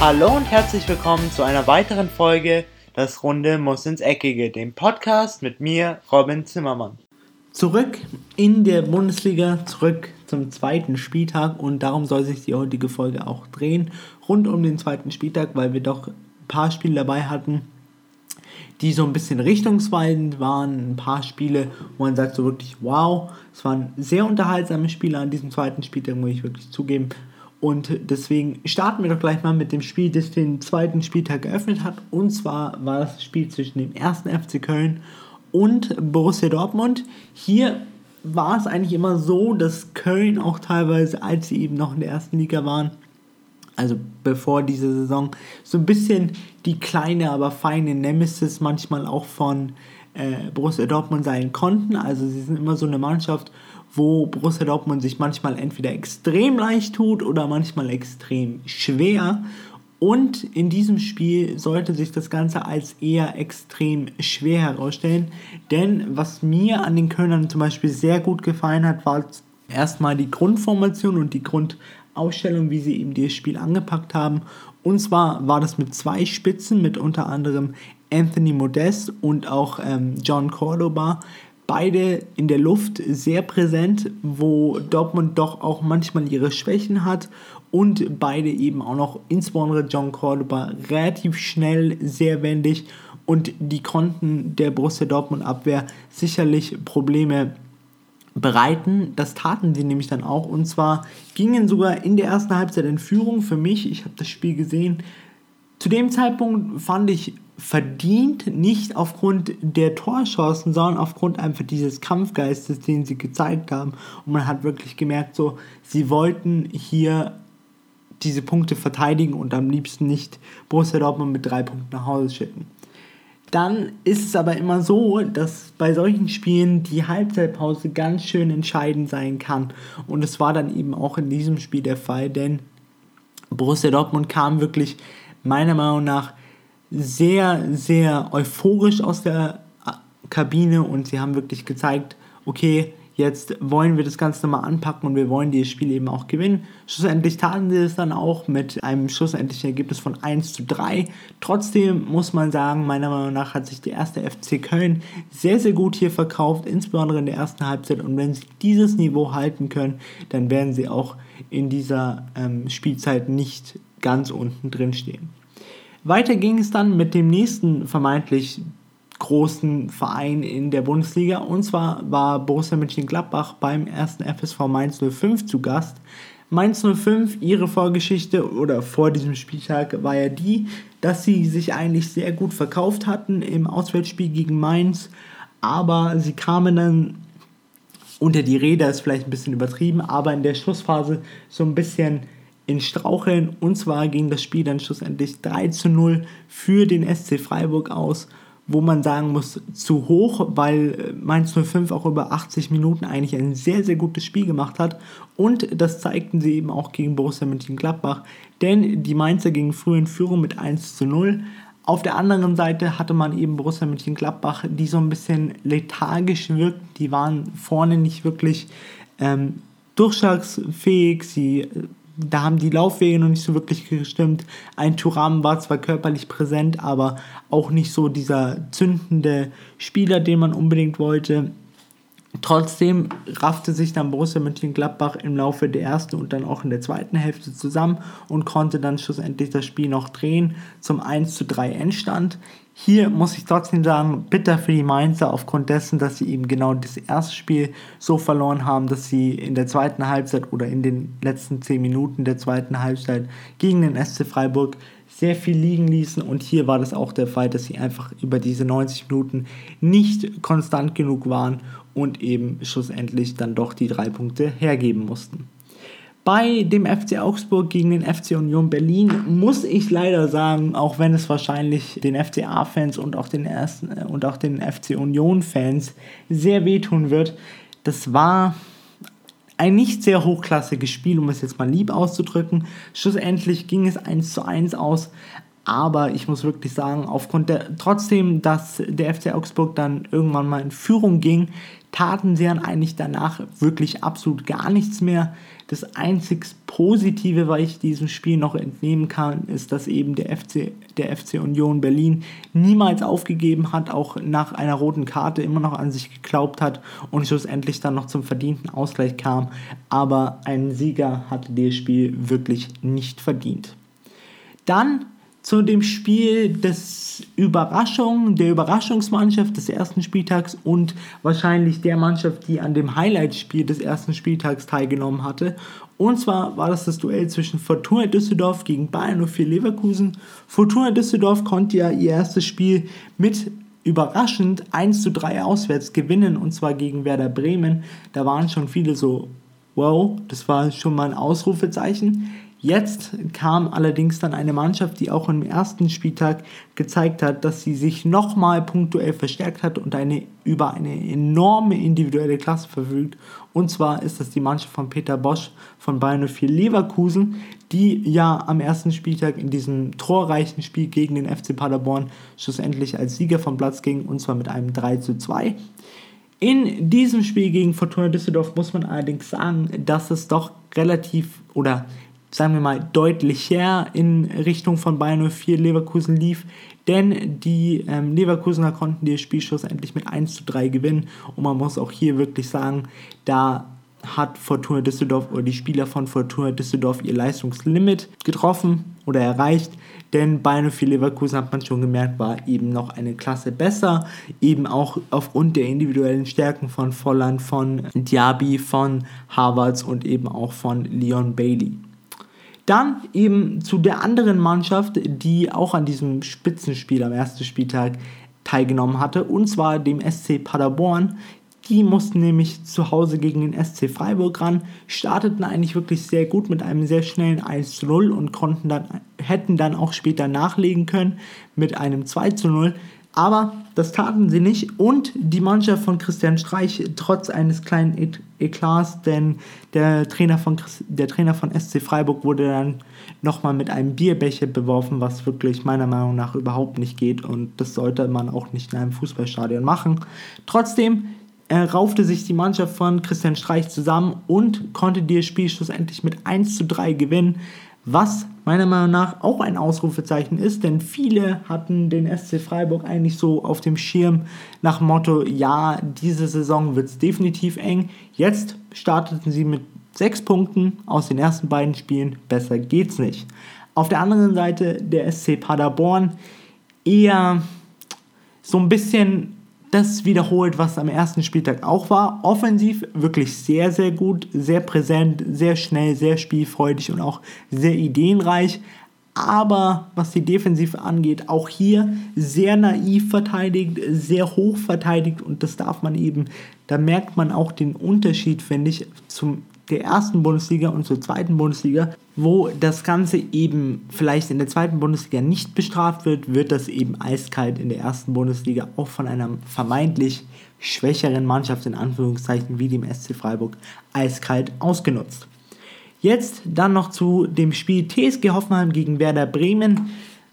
Hallo und herzlich willkommen zu einer weiteren Folge Das Runde muss ins Eckige, dem Podcast mit mir, Robin Zimmermann. Zurück in der Bundesliga, zurück zum zweiten Spieltag und darum soll sich die heutige Folge auch drehen, rund um den zweiten Spieltag, weil wir doch ein paar Spiele dabei hatten, die so ein bisschen richtungsweisend waren, ein paar Spiele, wo man sagt so wirklich, wow, es waren sehr unterhaltsame Spiele an diesem zweiten Spieltag, muss ich wirklich zugeben. Und deswegen starten wir doch gleich mal mit dem Spiel, das den zweiten Spieltag geöffnet hat. Und zwar war das Spiel zwischen dem ersten FC Köln und Borussia Dortmund. Hier war es eigentlich immer so, dass Köln auch teilweise, als sie eben noch in der ersten Liga waren, also bevor diese Saison, so ein bisschen die kleine, aber feine Nemesis manchmal auch von äh, Borussia Dortmund sein konnten. Also sie sind immer so eine Mannschaft, wo Borussia Dortmund sich manchmal entweder extrem leicht tut oder manchmal extrem schwer. Und in diesem Spiel sollte sich das Ganze als eher extrem schwer herausstellen. Denn was mir an den Kölnern zum Beispiel sehr gut gefallen hat, war erstmal die Grundformation und die Grundausstellung, wie sie eben das Spiel angepackt haben. Und zwar war das mit zwei Spitzen, mit unter anderem Anthony Modest und auch ähm, John Cordoba, beide in der Luft sehr präsent, wo Dortmund doch auch manchmal ihre Schwächen hat und beide eben auch noch, insbesondere John Cordoba, relativ schnell, sehr wendig und die konnten der Borussia Dortmund Abwehr sicherlich Probleme bereiten. Das taten sie nämlich dann auch und zwar gingen sogar in der ersten Halbzeit in Führung für mich. Ich habe das Spiel gesehen. Zu dem Zeitpunkt fand ich verdient, nicht aufgrund der Torchancen, sondern aufgrund einfach dieses Kampfgeistes, den sie gezeigt haben. Und man hat wirklich gemerkt, so, sie wollten hier diese Punkte verteidigen und am liebsten nicht Borussia Dortmund mit drei Punkten nach Hause schicken. Dann ist es aber immer so, dass bei solchen Spielen die Halbzeitpause ganz schön entscheidend sein kann. Und es war dann eben auch in diesem Spiel der Fall, denn Borussia Dortmund kam wirklich meiner Meinung nach sehr, sehr euphorisch aus der Kabine und sie haben wirklich gezeigt, okay, jetzt wollen wir das Ganze nochmal anpacken und wir wollen dieses Spiel eben auch gewinnen. Schlussendlich taten sie es dann auch mit einem schlussendlichen Ergebnis von 1 zu 3. Trotzdem muss man sagen, meiner Meinung nach hat sich der erste FC Köln sehr, sehr gut hier verkauft, insbesondere in der ersten Halbzeit. Und wenn sie dieses Niveau halten können, dann werden sie auch in dieser ähm, Spielzeit nicht ganz unten drin stehen. Weiter ging es dann mit dem nächsten vermeintlich großen Verein in der Bundesliga. Und zwar war Borussia Mönchengladbach beim ersten FSV Mainz 05 zu Gast. Mainz 05, ihre Vorgeschichte oder vor diesem Spieltag war ja die, dass sie sich eigentlich sehr gut verkauft hatten im Auswärtsspiel gegen Mainz, aber sie kamen dann unter die Räder, ist vielleicht ein bisschen übertrieben, aber in der Schlussphase so ein bisschen in Straucheln und zwar ging das Spiel dann schlussendlich 3 zu 0 für den SC Freiburg aus wo man sagen muss, zu hoch, weil äh, Mainz 05 auch über 80 Minuten eigentlich ein sehr, sehr gutes Spiel gemacht hat. Und das zeigten sie eben auch gegen Borussia Mönchengladbach, denn die Mainzer gingen früh in Führung mit 1 zu 0. Auf der anderen Seite hatte man eben Borussia Mönchengladbach, die so ein bisschen lethargisch wirkt. Die waren vorne nicht wirklich ähm, durchschlagsfähig. Sie äh, da haben die Laufwege noch nicht so wirklich gestimmt. Ein Turam war zwar körperlich präsent, aber auch nicht so dieser zündende Spieler, den man unbedingt wollte. Trotzdem raffte sich dann Borussia Mönchengladbach im Laufe der ersten und dann auch in der zweiten Hälfte zusammen und konnte dann schlussendlich das Spiel noch drehen zum 1 zu 3 Endstand. Hier muss ich trotzdem sagen, bitter für die Mainzer aufgrund dessen, dass sie eben genau das erste Spiel so verloren haben, dass sie in der zweiten Halbzeit oder in den letzten 10 Minuten der zweiten Halbzeit gegen den SC Freiburg sehr viel liegen ließen und hier war das auch der Fall, dass sie einfach über diese 90 Minuten nicht konstant genug waren und eben schlussendlich dann doch die drei Punkte hergeben mussten. Bei dem FC Augsburg gegen den FC Union Berlin muss ich leider sagen, auch wenn es wahrscheinlich den FCA-Fans und auch den ersten äh, und auch den FC Union-Fans sehr wehtun wird, das war ein nicht sehr hochklassiges Spiel, um es jetzt mal lieb auszudrücken. Schlussendlich ging es 1 zu 1 aus. aber ich muss wirklich sagen, aufgrund der, trotzdem, dass der FC Augsburg dann irgendwann mal in Führung ging, taten sie dann eigentlich danach wirklich absolut gar nichts mehr. Das einzig Positive, was ich diesem Spiel noch entnehmen kann, ist, dass eben der FC, der FC Union Berlin niemals aufgegeben hat, auch nach einer roten Karte immer noch an sich geglaubt hat und schlussendlich dann noch zum verdienten Ausgleich kam. Aber ein Sieger hatte das Spiel wirklich nicht verdient. Dann zu dem Spiel des Überraschung, der Überraschungsmannschaft des ersten Spieltags und wahrscheinlich der Mannschaft, die an dem Highlight-Spiel des ersten Spieltags teilgenommen hatte. Und zwar war das das Duell zwischen Fortuna Düsseldorf gegen Bayern 04 Leverkusen. Fortuna Düsseldorf konnte ja ihr erstes Spiel mit überraschend 1 zu 3 auswärts gewinnen und zwar gegen Werder Bremen. Da waren schon viele so, wow, das war schon mal ein Ausrufezeichen. Jetzt kam allerdings dann eine Mannschaft, die auch im ersten Spieltag gezeigt hat, dass sie sich nochmal punktuell verstärkt hat und eine, über eine enorme individuelle Klasse verfügt. Und zwar ist das die Mannschaft von Peter Bosch von Bayern 04 Leverkusen, die ja am ersten Spieltag in diesem torreichen Spiel gegen den FC Paderborn schlussendlich als Sieger vom Platz ging und zwar mit einem 3 zu 2. In diesem Spiel gegen Fortuna Düsseldorf muss man allerdings sagen, dass es doch relativ oder sagen wir mal, deutlicher in Richtung von Bayern 04 Leverkusen lief, denn die ähm, Leverkusener konnten das Spiel schlussendlich mit 1 zu 3 gewinnen. Und man muss auch hier wirklich sagen, da hat Fortuna Düsseldorf oder die Spieler von Fortuna Düsseldorf ihr Leistungslimit getroffen oder erreicht, denn Bayern 04 Leverkusen hat man schon gemerkt, war eben noch eine Klasse besser, eben auch aufgrund der individuellen Stärken von Volland, von Diaby, von Harvards und eben auch von Leon Bailey. Dann eben zu der anderen Mannschaft, die auch an diesem Spitzenspiel am ersten Spieltag teilgenommen hatte, und zwar dem SC Paderborn. Die mussten nämlich zu Hause gegen den SC Freiburg ran, starteten eigentlich wirklich sehr gut mit einem sehr schnellen 1 zu 0 und konnten dann, hätten dann auch später nachlegen können mit einem 2 zu 0. Aber das taten sie nicht. Und die Mannschaft von Christian Streich trotz eines kleinen Eklats, denn der Trainer von, der Trainer von SC Freiburg wurde dann nochmal mit einem Bierbecher beworfen, was wirklich meiner Meinung nach überhaupt nicht geht. Und das sollte man auch nicht in einem Fußballstadion machen. Trotzdem äh, raufte sich die Mannschaft von Christian Streich zusammen und konnte das Spiel schlussendlich mit 1 zu 3 gewinnen was meiner Meinung nach auch ein Ausrufezeichen ist, denn viele hatten den SC Freiburg eigentlich so auf dem Schirm nach Motto, ja, diese Saison wird es definitiv eng. Jetzt starteten sie mit sechs Punkten aus den ersten beiden Spielen, besser geht's nicht. Auf der anderen Seite der SC Paderborn eher so ein bisschen das wiederholt, was am ersten Spieltag auch war. Offensiv wirklich sehr, sehr gut, sehr präsent, sehr schnell, sehr spielfreudig und auch sehr ideenreich. Aber was die Defensive angeht, auch hier sehr naiv verteidigt, sehr hoch verteidigt und das darf man eben, da merkt man auch den Unterschied, finde ich, zum der ersten Bundesliga und zur zweiten Bundesliga, wo das Ganze eben vielleicht in der zweiten Bundesliga nicht bestraft wird, wird das eben eiskalt in der ersten Bundesliga auch von einer vermeintlich schwächeren Mannschaft in Anführungszeichen wie dem SC Freiburg eiskalt ausgenutzt. Jetzt dann noch zu dem Spiel TSG Hoffenheim gegen Werder Bremen.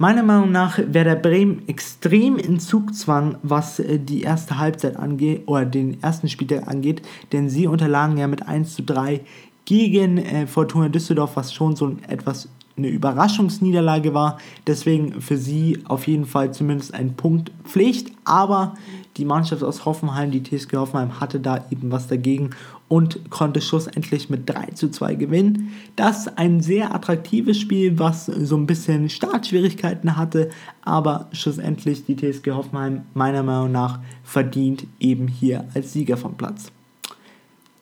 Meiner Meinung nach Werder Bremen extrem in Zugzwang, was äh, die erste Halbzeit angeht, oder den ersten Spieltag angeht, denn sie unterlagen ja mit 1 zu 3 gegen äh, Fortuna Düsseldorf, was schon so etwas eine Überraschungsniederlage war. Deswegen für sie auf jeden Fall zumindest ein Punkt Pflicht. Aber die Mannschaft aus Hoffenheim, die TSG Hoffenheim, hatte da eben was dagegen und konnte schlussendlich mit 3 zu 2 gewinnen. Das ist ein sehr attraktives Spiel, was so ein bisschen Startschwierigkeiten hatte, aber schlussendlich die TSG Hoffenheim meiner Meinung nach verdient eben hier als Sieger vom Platz.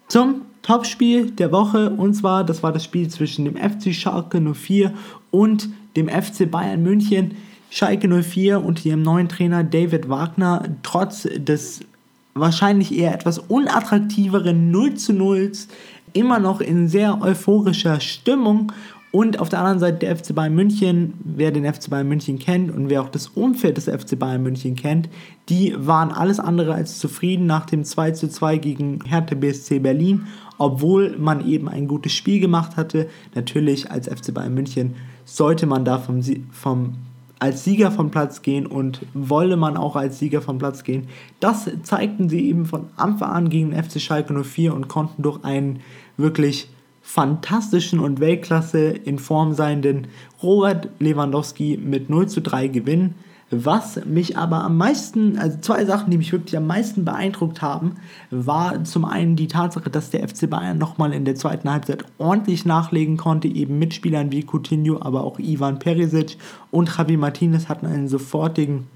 Zum Topspiel der Woche und zwar, das war das Spiel zwischen dem FC Schalke 04 und dem FC Bayern München. Schalke 04 und ihrem neuen Trainer David Wagner trotz des wahrscheinlich eher etwas unattraktiveren 0 zu 0 immer noch in sehr euphorischer Stimmung. Und auf der anderen Seite der FC Bayern München, wer den FC Bayern München kennt und wer auch das Umfeld des FC Bayern München kennt, die waren alles andere als zufrieden nach dem 2 zu 2 gegen Hertha BSC Berlin, obwohl man eben ein gutes Spiel gemacht hatte. Natürlich als FC Bayern München sollte man da vom, vom als Sieger vom Platz gehen und wolle man auch als Sieger vom Platz gehen. Das zeigten sie eben von Anfang an gegen den FC Schalke 04 und konnten durch einen wirklich fantastischen und Weltklasse in Form seienden Robert Lewandowski mit 0 zu 3 gewinnen. Was mich aber am meisten, also zwei Sachen, die mich wirklich am meisten beeindruckt haben, war zum einen die Tatsache, dass der FC Bayern nochmal in der zweiten Halbzeit ordentlich nachlegen konnte, eben mit Spielern wie Coutinho, aber auch Ivan Perisic und Javi Martinez hatten einen sofortigen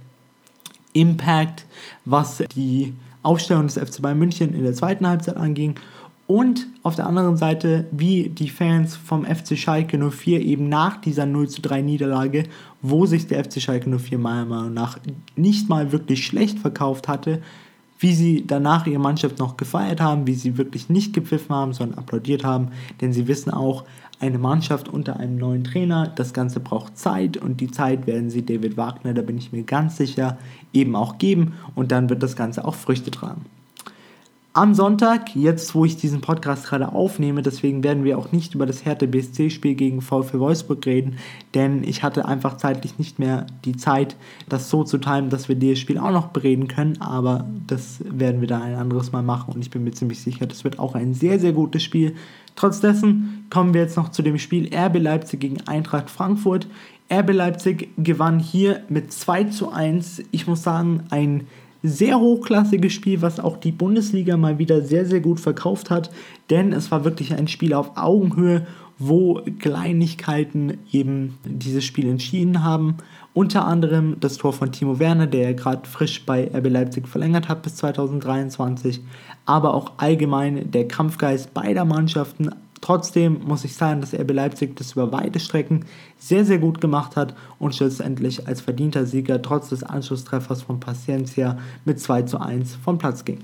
Impact, was die Aufstellung des FC Bayern München in der zweiten Halbzeit anging und auf der anderen Seite, wie die Fans vom FC Schalke 04 eben nach dieser 0 zu 3 Niederlage, wo sich der FC Schalke 04 meiner Meinung nach nicht mal wirklich schlecht verkauft hatte, wie sie danach ihre Mannschaft noch gefeiert haben, wie sie wirklich nicht gepfiffen haben, sondern applaudiert haben, denn sie wissen auch, eine Mannschaft unter einem neuen Trainer, das Ganze braucht Zeit und die Zeit werden sie David Wagner, da bin ich mir ganz sicher, eben auch geben und dann wird das Ganze auch Früchte tragen. Am Sonntag, jetzt wo ich diesen Podcast gerade aufnehme, deswegen werden wir auch nicht über das Hertha BSC-Spiel gegen VfL Wolfsburg reden, denn ich hatte einfach zeitlich nicht mehr die Zeit, das so zu timen, dass wir dieses Spiel auch noch bereden können, aber das werden wir dann ein anderes Mal machen und ich bin mir ziemlich sicher, das wird auch ein sehr, sehr gutes Spiel. Trotz kommen wir jetzt noch zu dem Spiel RB Leipzig gegen Eintracht Frankfurt. RB Leipzig gewann hier mit 2 zu 1. Ich muss sagen, ein sehr hochklassiges Spiel, was auch die Bundesliga mal wieder sehr, sehr gut verkauft hat, denn es war wirklich ein Spiel auf Augenhöhe, wo Kleinigkeiten eben dieses Spiel entschieden haben. Unter anderem das Tor von Timo Werner, der gerade frisch bei RB Leipzig verlängert hat bis 2023, aber auch allgemein der Kampfgeist beider Mannschaften Trotzdem muss ich sagen, dass RB Leipzig das über weite Strecken sehr, sehr gut gemacht hat und schlussendlich als verdienter Sieger trotz des Anschlusstreffers von Paciencia mit 2 zu 1 vom Platz ging.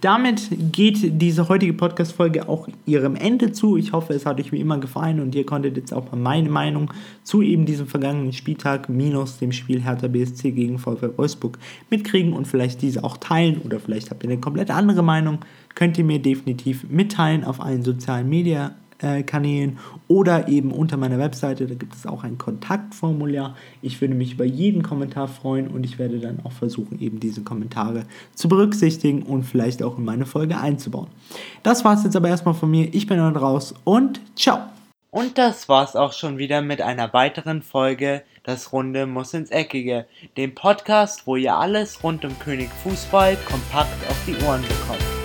Damit geht diese heutige Podcast-Folge auch ihrem Ende zu. Ich hoffe, es hat euch wie immer gefallen und ihr konntet jetzt auch mal meine Meinung zu eben diesem vergangenen Spieltag minus dem Spiel Hertha BSC gegen VfL Wolfsburg mitkriegen und vielleicht diese auch teilen oder vielleicht habt ihr eine komplett andere Meinung könnt ihr mir definitiv mitteilen auf allen sozialen Media äh, Kanälen oder eben unter meiner Webseite. Da gibt es auch ein Kontaktformular. Ich würde mich über jeden Kommentar freuen und ich werde dann auch versuchen, eben diese Kommentare zu berücksichtigen und vielleicht auch in meine Folge einzubauen. Das war es jetzt aber erstmal von mir. Ich bin dann raus und ciao. Und das war's auch schon wieder mit einer weiteren Folge Das Runde muss ins Eckige, dem Podcast, wo ihr alles rund um König Fußball kompakt auf die Ohren bekommt.